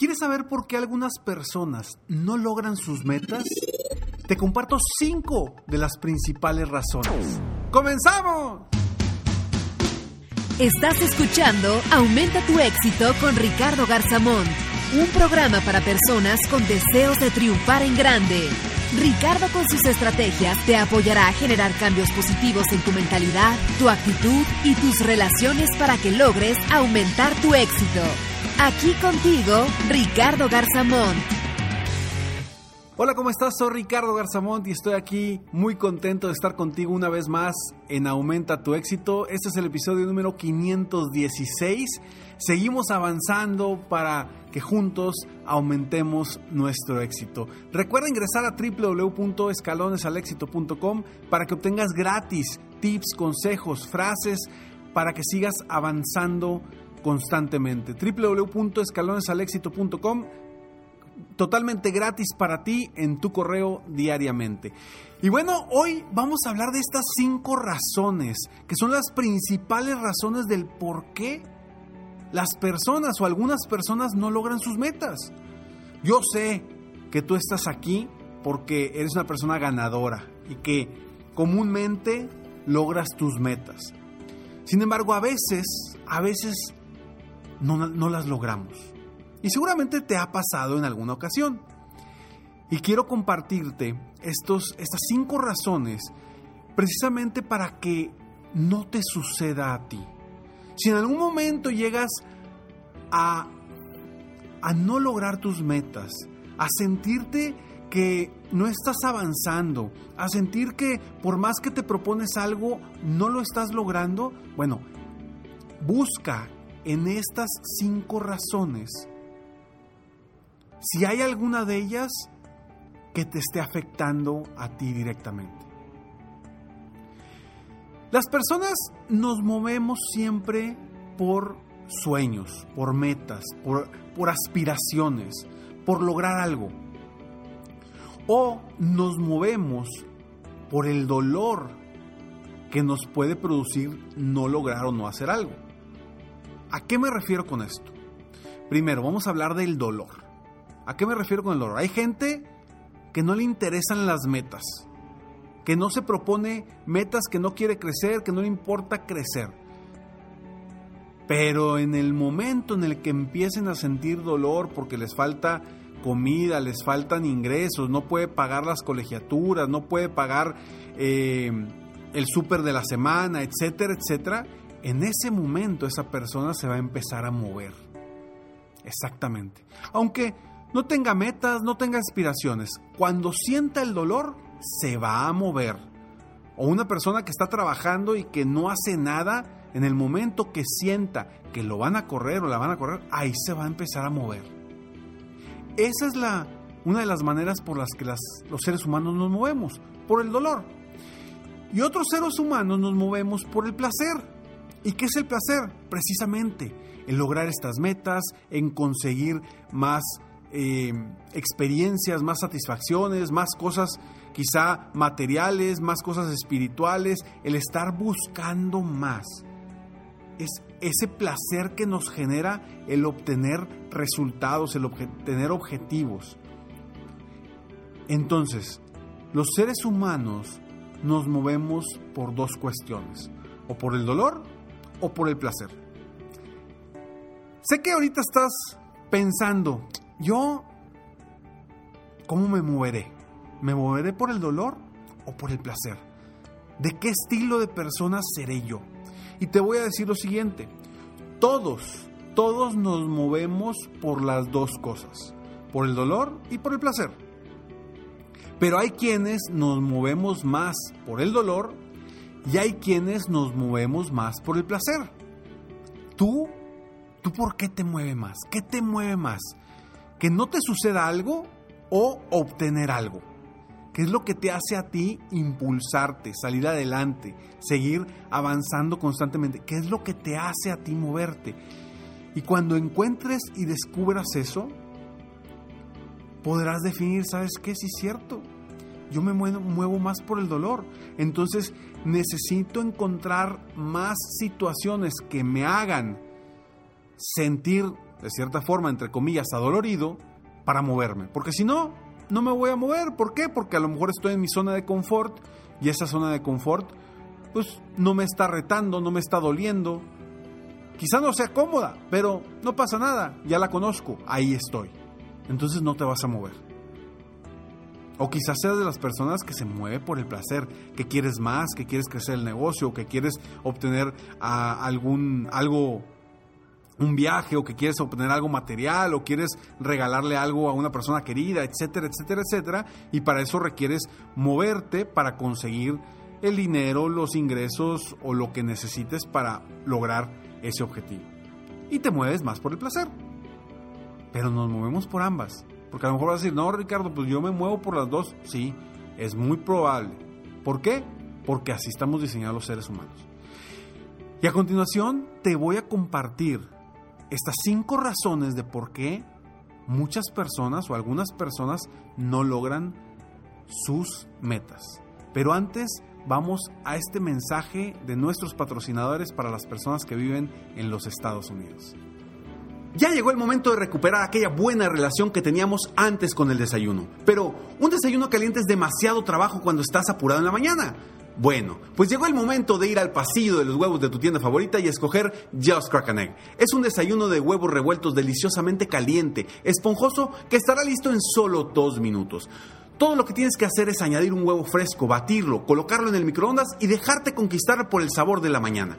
¿Quieres saber por qué algunas personas no logran sus metas? Te comparto cinco de las principales razones. ¡Comenzamos! Estás escuchando Aumenta tu éxito con Ricardo Garzamón, un programa para personas con deseos de triunfar en grande. Ricardo con sus estrategias te apoyará a generar cambios positivos en tu mentalidad, tu actitud y tus relaciones para que logres aumentar tu éxito. Aquí contigo, Ricardo Garzamont. Hola, ¿cómo estás? Soy Ricardo Garzamont y estoy aquí muy contento de estar contigo una vez más en Aumenta tu éxito. Este es el episodio número 516. Seguimos avanzando para que juntos aumentemos nuestro éxito. Recuerda ingresar a www.escalonesalexito.com para que obtengas gratis tips, consejos, frases para que sigas avanzando constantemente. www.escalonesalexito.com totalmente gratis para ti en tu correo diariamente. Y bueno, hoy vamos a hablar de estas cinco razones, que son las principales razones del por qué las personas o algunas personas no logran sus metas. Yo sé que tú estás aquí porque eres una persona ganadora y que comúnmente logras tus metas. Sin embargo, a veces, a veces no, no las logramos. Y seguramente te ha pasado en alguna ocasión. Y quiero compartirte estos, estas cinco razones precisamente para que no te suceda a ti. Si en algún momento llegas a, a no lograr tus metas, a sentirte que no estás avanzando, a sentir que por más que te propones algo, no lo estás logrando, bueno, busca en estas cinco razones si hay alguna de ellas que te esté afectando a ti directamente. Las personas nos movemos siempre por sueños, por metas, por, aspiraciones, por lograr algo. O nos movemos por el dolor que nos puede producir no lograr o no hacer algo. ¿A qué me refiero con esto? Primero, vamos a hablar del dolor. ¿A qué me refiero con el dolor? Hay gente que no le interesan las metas, que no se propone metas, que no quiere crecer, que no le importa crecer. Pero en el momento en el que empiecen a sentir dolor porque les falta comida, les faltan ingresos, no puede pagar las colegiaturas, no puede pagar eh, el súper de la semana, etcétera, etcétera, en ese momento esa persona se va a empezar a mover. Exactamente. Aunque no tenga metas, no tenga aspiraciones. Cuando sienta el dolor, se va a mover. O una persona que está trabajando y que no hace nada, en el momento que sienta que lo van a correr o la van a correr, ahí se va a empezar a mover. Esa es la, una de las maneras por las que los seres humanos nos movemos, por el dolor. Y otros seres humanos nos movemos por el placer. ¿Y qué es el placer? Precisamente en lograr estas metas, en conseguir más eh, experiencias, más satisfacciones, más cosas quizá materiales, más cosas espirituales, el estar buscando más. Es ese placer que nos genera el obtener resultados, el obtener objetivos. Entonces, los seres humanos nos movemos por dos cuestiones, o por el dolor o por el placer. Sé que ahorita estás pensando, yo, ¿cómo me moveré? ¿Me moveré por el dolor o por el placer? ¿De qué estilo de persona seré yo? Y te voy a decir lo siguiente, todos, todos nos movemos por las dos cosas, por el dolor y por el placer. Pero hay quienes nos movemos más por el dolor y hay quienes nos movemos más por el placer. Tú, ¿tú por qué te mueve más? ¿Qué te mueve más? ¿Que no te suceda algo o obtener algo? ¿Qué es lo que te hace a ti impulsarte, salir adelante, seguir avanzando constantemente? ¿Qué es lo que te hace a ti moverte? Y cuando encuentres y descubras eso, podrás definir, ¿sabes qué? Si es cierto, yo me muevo, más por el dolor. Entonces necesito encontrar más situaciones que me hagan sentir, de cierta forma, entre comillas, adolorido para moverme. Porque si no, no me voy a mover. ¿Por qué? Porque a lo mejor estoy en mi zona de confort y esa zona de confort pues no me está retando, no me está doliendo. Quizá no sea cómoda, pero no pasa nada, ya la conozco, ahí estoy. Entonces no te vas a mover. O quizás seas de las personas que se mueve por el placer, que quieres más, que quieres crecer el negocio, que quieres obtener ah, algún algo un viaje o que quieres obtener algo material o quieres regalarle algo a una persona querida, etcétera, etcétera, etcétera, y para eso requieres moverte para conseguir el dinero, los ingresos o lo que necesites para lograr ese objetivo. Y te mueves más por el placer. Pero nos movemos por ambas. Porque a lo mejor vas a decir, no, Ricardo, pues yo me muevo por las dos. Sí, es muy probable. ¿Por qué? Porque así estamos diseñados los seres humanos. Y a continuación te voy a compartir estas cinco razones de por qué muchas personas o algunas personas no logran sus metas. Pero antes vamos a este mensaje de nuestros patrocinadores para las personas que viven en los Estados Unidos. Ya llegó el momento de recuperar aquella buena relación que teníamos antes con el desayuno. Pero un desayuno caliente es demasiado trabajo cuando estás apurado en la mañana. Bueno, pues llegó el momento de ir al pasillo de los huevos de tu tienda favorita y escoger Just Crack Egg. Es un desayuno de huevos revueltos deliciosamente caliente, esponjoso, que estará listo en solo dos minutos. Todo lo que tienes que hacer es añadir un huevo fresco, batirlo, colocarlo en el microondas y dejarte conquistar por el sabor de la mañana.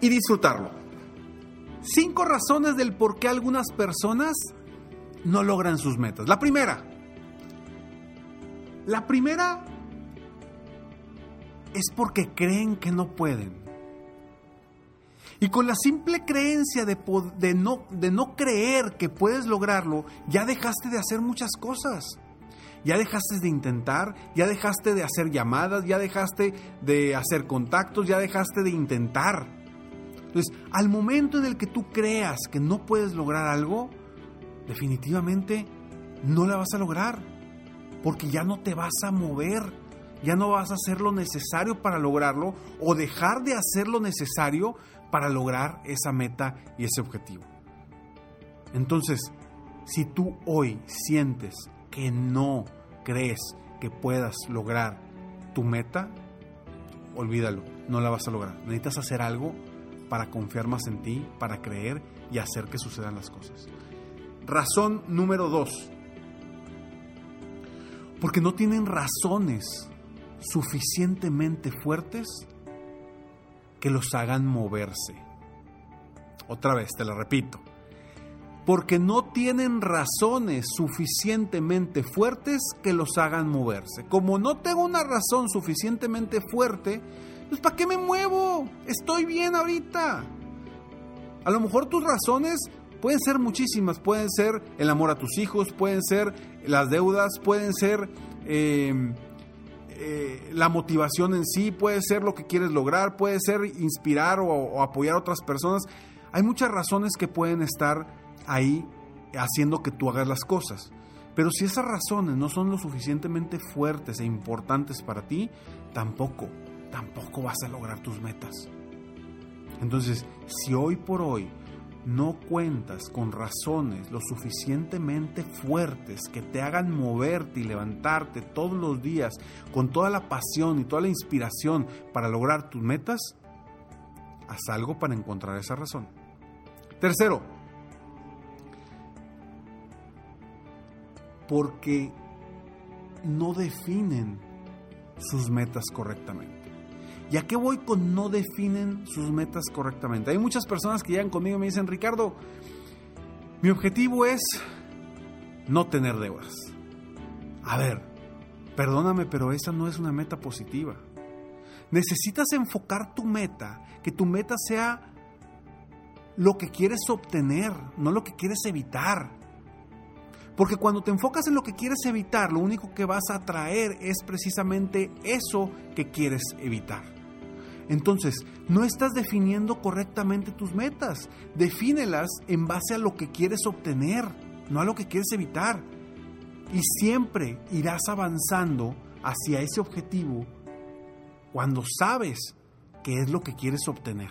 y disfrutarlo. Cinco razones del por qué algunas personas no logran sus metas. La primera. La primera es porque creen que no pueden. Y con la simple creencia de, de, no, de no creer que puedes lograrlo, ya dejaste de hacer muchas cosas. Ya dejaste de intentar, ya dejaste de hacer llamadas, ya dejaste de hacer contactos, ya dejaste de intentar. Entonces, al momento en el que tú creas que no puedes lograr algo, definitivamente no la vas a lograr, porque ya no te vas a mover, ya no vas a hacer lo necesario para lograrlo o dejar de hacer lo necesario para lograr esa meta y ese objetivo. Entonces, si tú hoy sientes que no crees que puedas lograr tu meta, olvídalo, no la vas a lograr. Necesitas hacer algo para confiar más en ti, para creer y hacer que sucedan las cosas. Razón número dos. Porque no tienen razones suficientemente fuertes que los hagan moverse. Otra vez, te la repito porque no tienen razones suficientemente fuertes que los hagan moverse. Como no tengo una razón suficientemente fuerte, pues ¿para qué me muevo? Estoy bien ahorita. A lo mejor tus razones pueden ser muchísimas, pueden ser el amor a tus hijos, pueden ser las deudas, pueden ser em, eh, la motivación en sí, puede ser lo que quieres lograr, puede ser inspirar o apoyar a otras personas Hay muchas razones que pueden estar ahí haciendo que tú hagas las cosas. Pero si esas razones no son lo suficientemente fuertes e importantes para ti, tampoco, tampoco vas a lograr tus metas. Entonces, si hoy por hoy no cuentas con razones lo suficientemente fuertes que te hagan moverte y levantarte todos los días con toda la pasión y toda la inspiración para lograr tus metas, haz algo para encontrar esa razón. Tercero, porque no definen sus metas correctamente. ¿Y a qué voy con no definen sus metas correctamente? Hay muchas personas que llegan conmigo y me dicen, Ricardo, mi objetivo es no tener deudas. A ver, perdóname, pero esa no es una meta positiva. Necesitas enfocar tu meta, que tu meta sea lo que quieres obtener, no lo que quieres evitar. Porque cuando te enfocas en lo que quieres evitar, lo único que vas a atraer es precisamente eso que quieres evitar. Entonces, no estás definiendo correctamente tus metas. Defínelas en base a lo que quieres obtener, no a lo que quieres evitar. Y siempre irás avanzando hacia ese objetivo cuando sabes qué es lo que quieres obtener.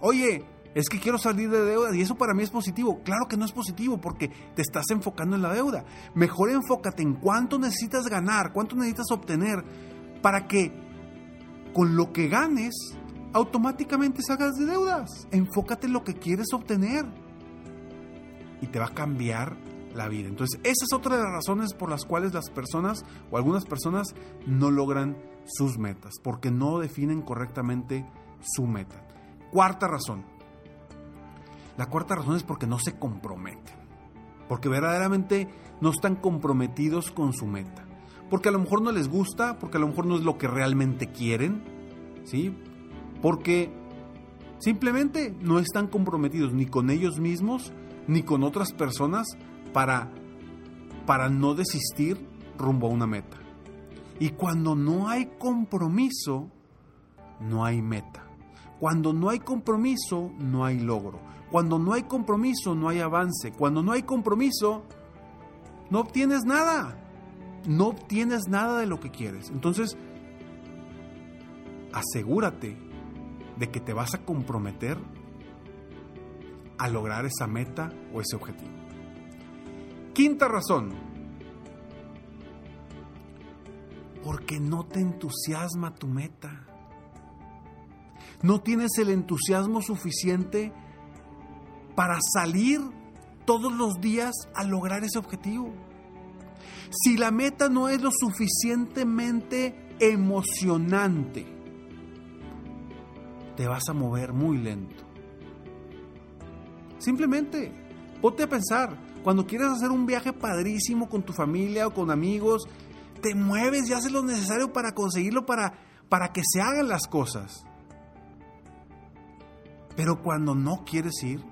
Oye, es que quiero salir de deuda y eso para mí es positivo. Claro que no es positivo porque te estás enfocando en la deuda. Mejor enfócate en cuánto necesitas ganar, cuánto necesitas obtener para que con lo que ganes automáticamente salgas de deudas. Enfócate en lo que quieres obtener y te va a cambiar la vida. Entonces, esa es otra de las razones por las cuales las personas o algunas personas no logran sus metas, porque no definen correctamente su meta. Cuarta razón, la cuarta razón es porque no se comprometen. Porque verdaderamente no están comprometidos con su meta. Porque a lo mejor no les gusta, porque a lo mejor no es lo que realmente quieren, ¿sí? Porque simplemente no están comprometidos ni con ellos mismos ni con otras personas para para no desistir rumbo a una meta. Y cuando no hay compromiso, no hay meta. Cuando no hay compromiso, no hay logro. Cuando no hay compromiso, no hay avance. Cuando no hay compromiso, no obtienes nada. No obtienes nada de lo que quieres. Entonces, asegúrate de que te vas a comprometer a lograr esa meta o ese objetivo. Quinta razón. Porque no te entusiasma tu meta. No tienes el entusiasmo suficiente para salir todos los días a lograr ese objetivo. Si la meta no es lo suficientemente emocionante, te vas a mover muy lento. Simplemente, ponte a pensar, cuando quieres hacer un viaje padrísimo con tu familia o con amigos, te mueves y haces lo necesario para conseguirlo, para, para que se hagan las cosas. Pero cuando no quieres ir,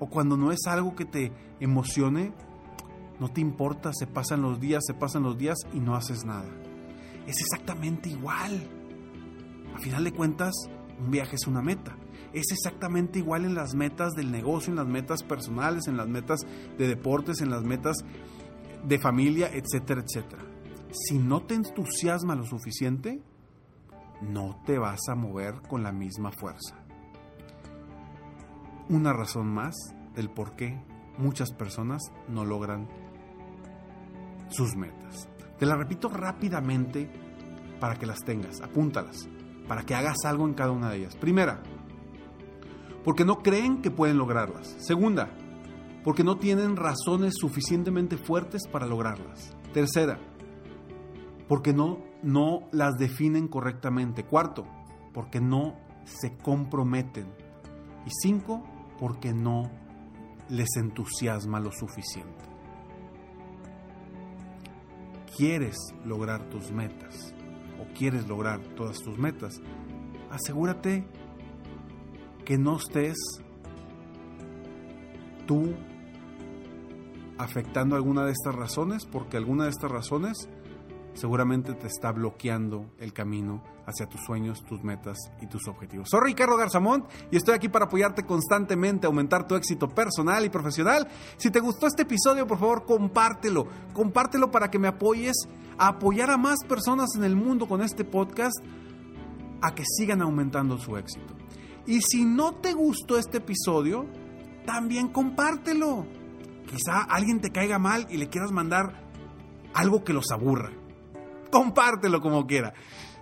o cuando no es algo que te emocione, no te importa, se pasan los días, se pasan los días y no haces nada. Es exactamente igual. A final de cuentas, un viaje es una meta. Es exactamente igual en las metas del negocio, en las metas personales, en las metas de deportes, en las metas de familia, etcétera, etcétera. Si no te entusiasma lo suficiente, no te vas a mover con la misma fuerza una razón más del por qué muchas personas no logran sus metas. Te la repito rápidamente para que las tengas, apúntalas, para que hagas algo en cada una de ellas. Primera, porque no creen que pueden lograrlas. Segunda, porque no tienen razones suficientemente fuertes para lograrlas. Tercera, porque no, no las definen correctamente. Cuarto, porque no se comprometen. Y cinco, porque no les entusiasma lo suficiente. ¿Quieres lograr tus metas o quieres lograr todas tus metas? Asegúrate que no estés tú afectando alguna de estas razones, porque alguna de estas razones seguramente te está bloqueando el camino hacia tus sueños, tus metas y tus objetivos. Soy Ricardo Garzamont y estoy aquí para apoyarte constantemente, aumentar tu éxito personal y profesional. Si te gustó este episodio, por favor, compártelo. Compártelo para que me apoyes a apoyar a más personas en el mundo con este podcast a que sigan aumentando su éxito. Y si no te gustó este episodio, también compártelo. Quizá alguien te caiga mal y le quieras mandar algo que los aburra. Compártelo como quiera.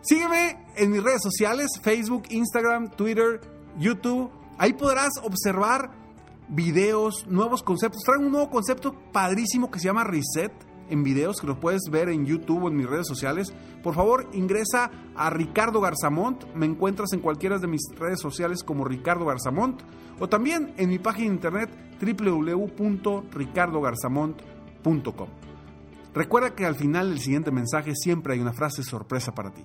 Sígueme en mis redes sociales, Facebook, Instagram, Twitter, YouTube. Ahí podrás observar videos, nuevos conceptos. Traigo un nuevo concepto padrísimo que se llama Reset en videos que lo puedes ver en YouTube o en mis redes sociales. Por favor, ingresa a Ricardo Garzamont. Me encuentras en cualquiera de mis redes sociales como Ricardo Garzamont o también en mi página de internet www.ricardogarzamont.com. Recuerda que al final del siguiente mensaje siempre hay una frase sorpresa para ti.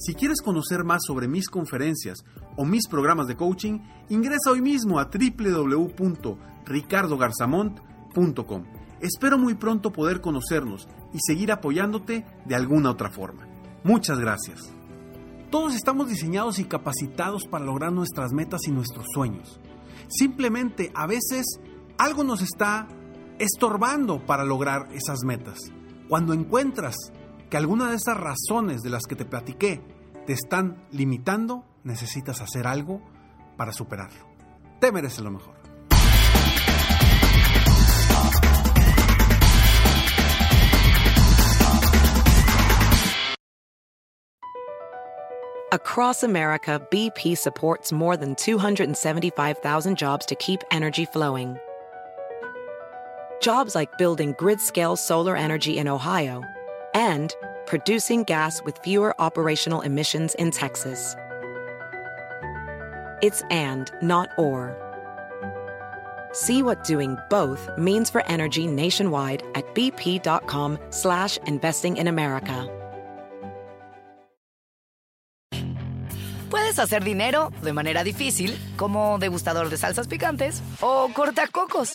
Si quieres conocer más sobre mis conferencias o mis programas de coaching, ingresa hoy mismo a www.ricardogarzamont.com. Espero muy pronto poder conocernos y seguir apoyándote de alguna otra forma. Muchas gracias. Todos estamos diseñados y capacitados para lograr nuestras metas y nuestros sueños. Simplemente a veces algo nos está estorbando para lograr esas metas. Cuando encuentras que alguna de esas razones de las que te platiqué te están limitando, necesitas hacer algo para superarlo. Te mereces lo mejor. Across America, BP supports more than 275,000 jobs to keep energy flowing. Jobs like building grid scale solar energy in Ohio and producing gas with fewer operational emissions in Texas. It's and, not or. See what doing both means for energy nationwide at bp.com slash investing in America. Puedes hacer dinero de manera difícil, como degustador de salsas picantes, o cortacocos,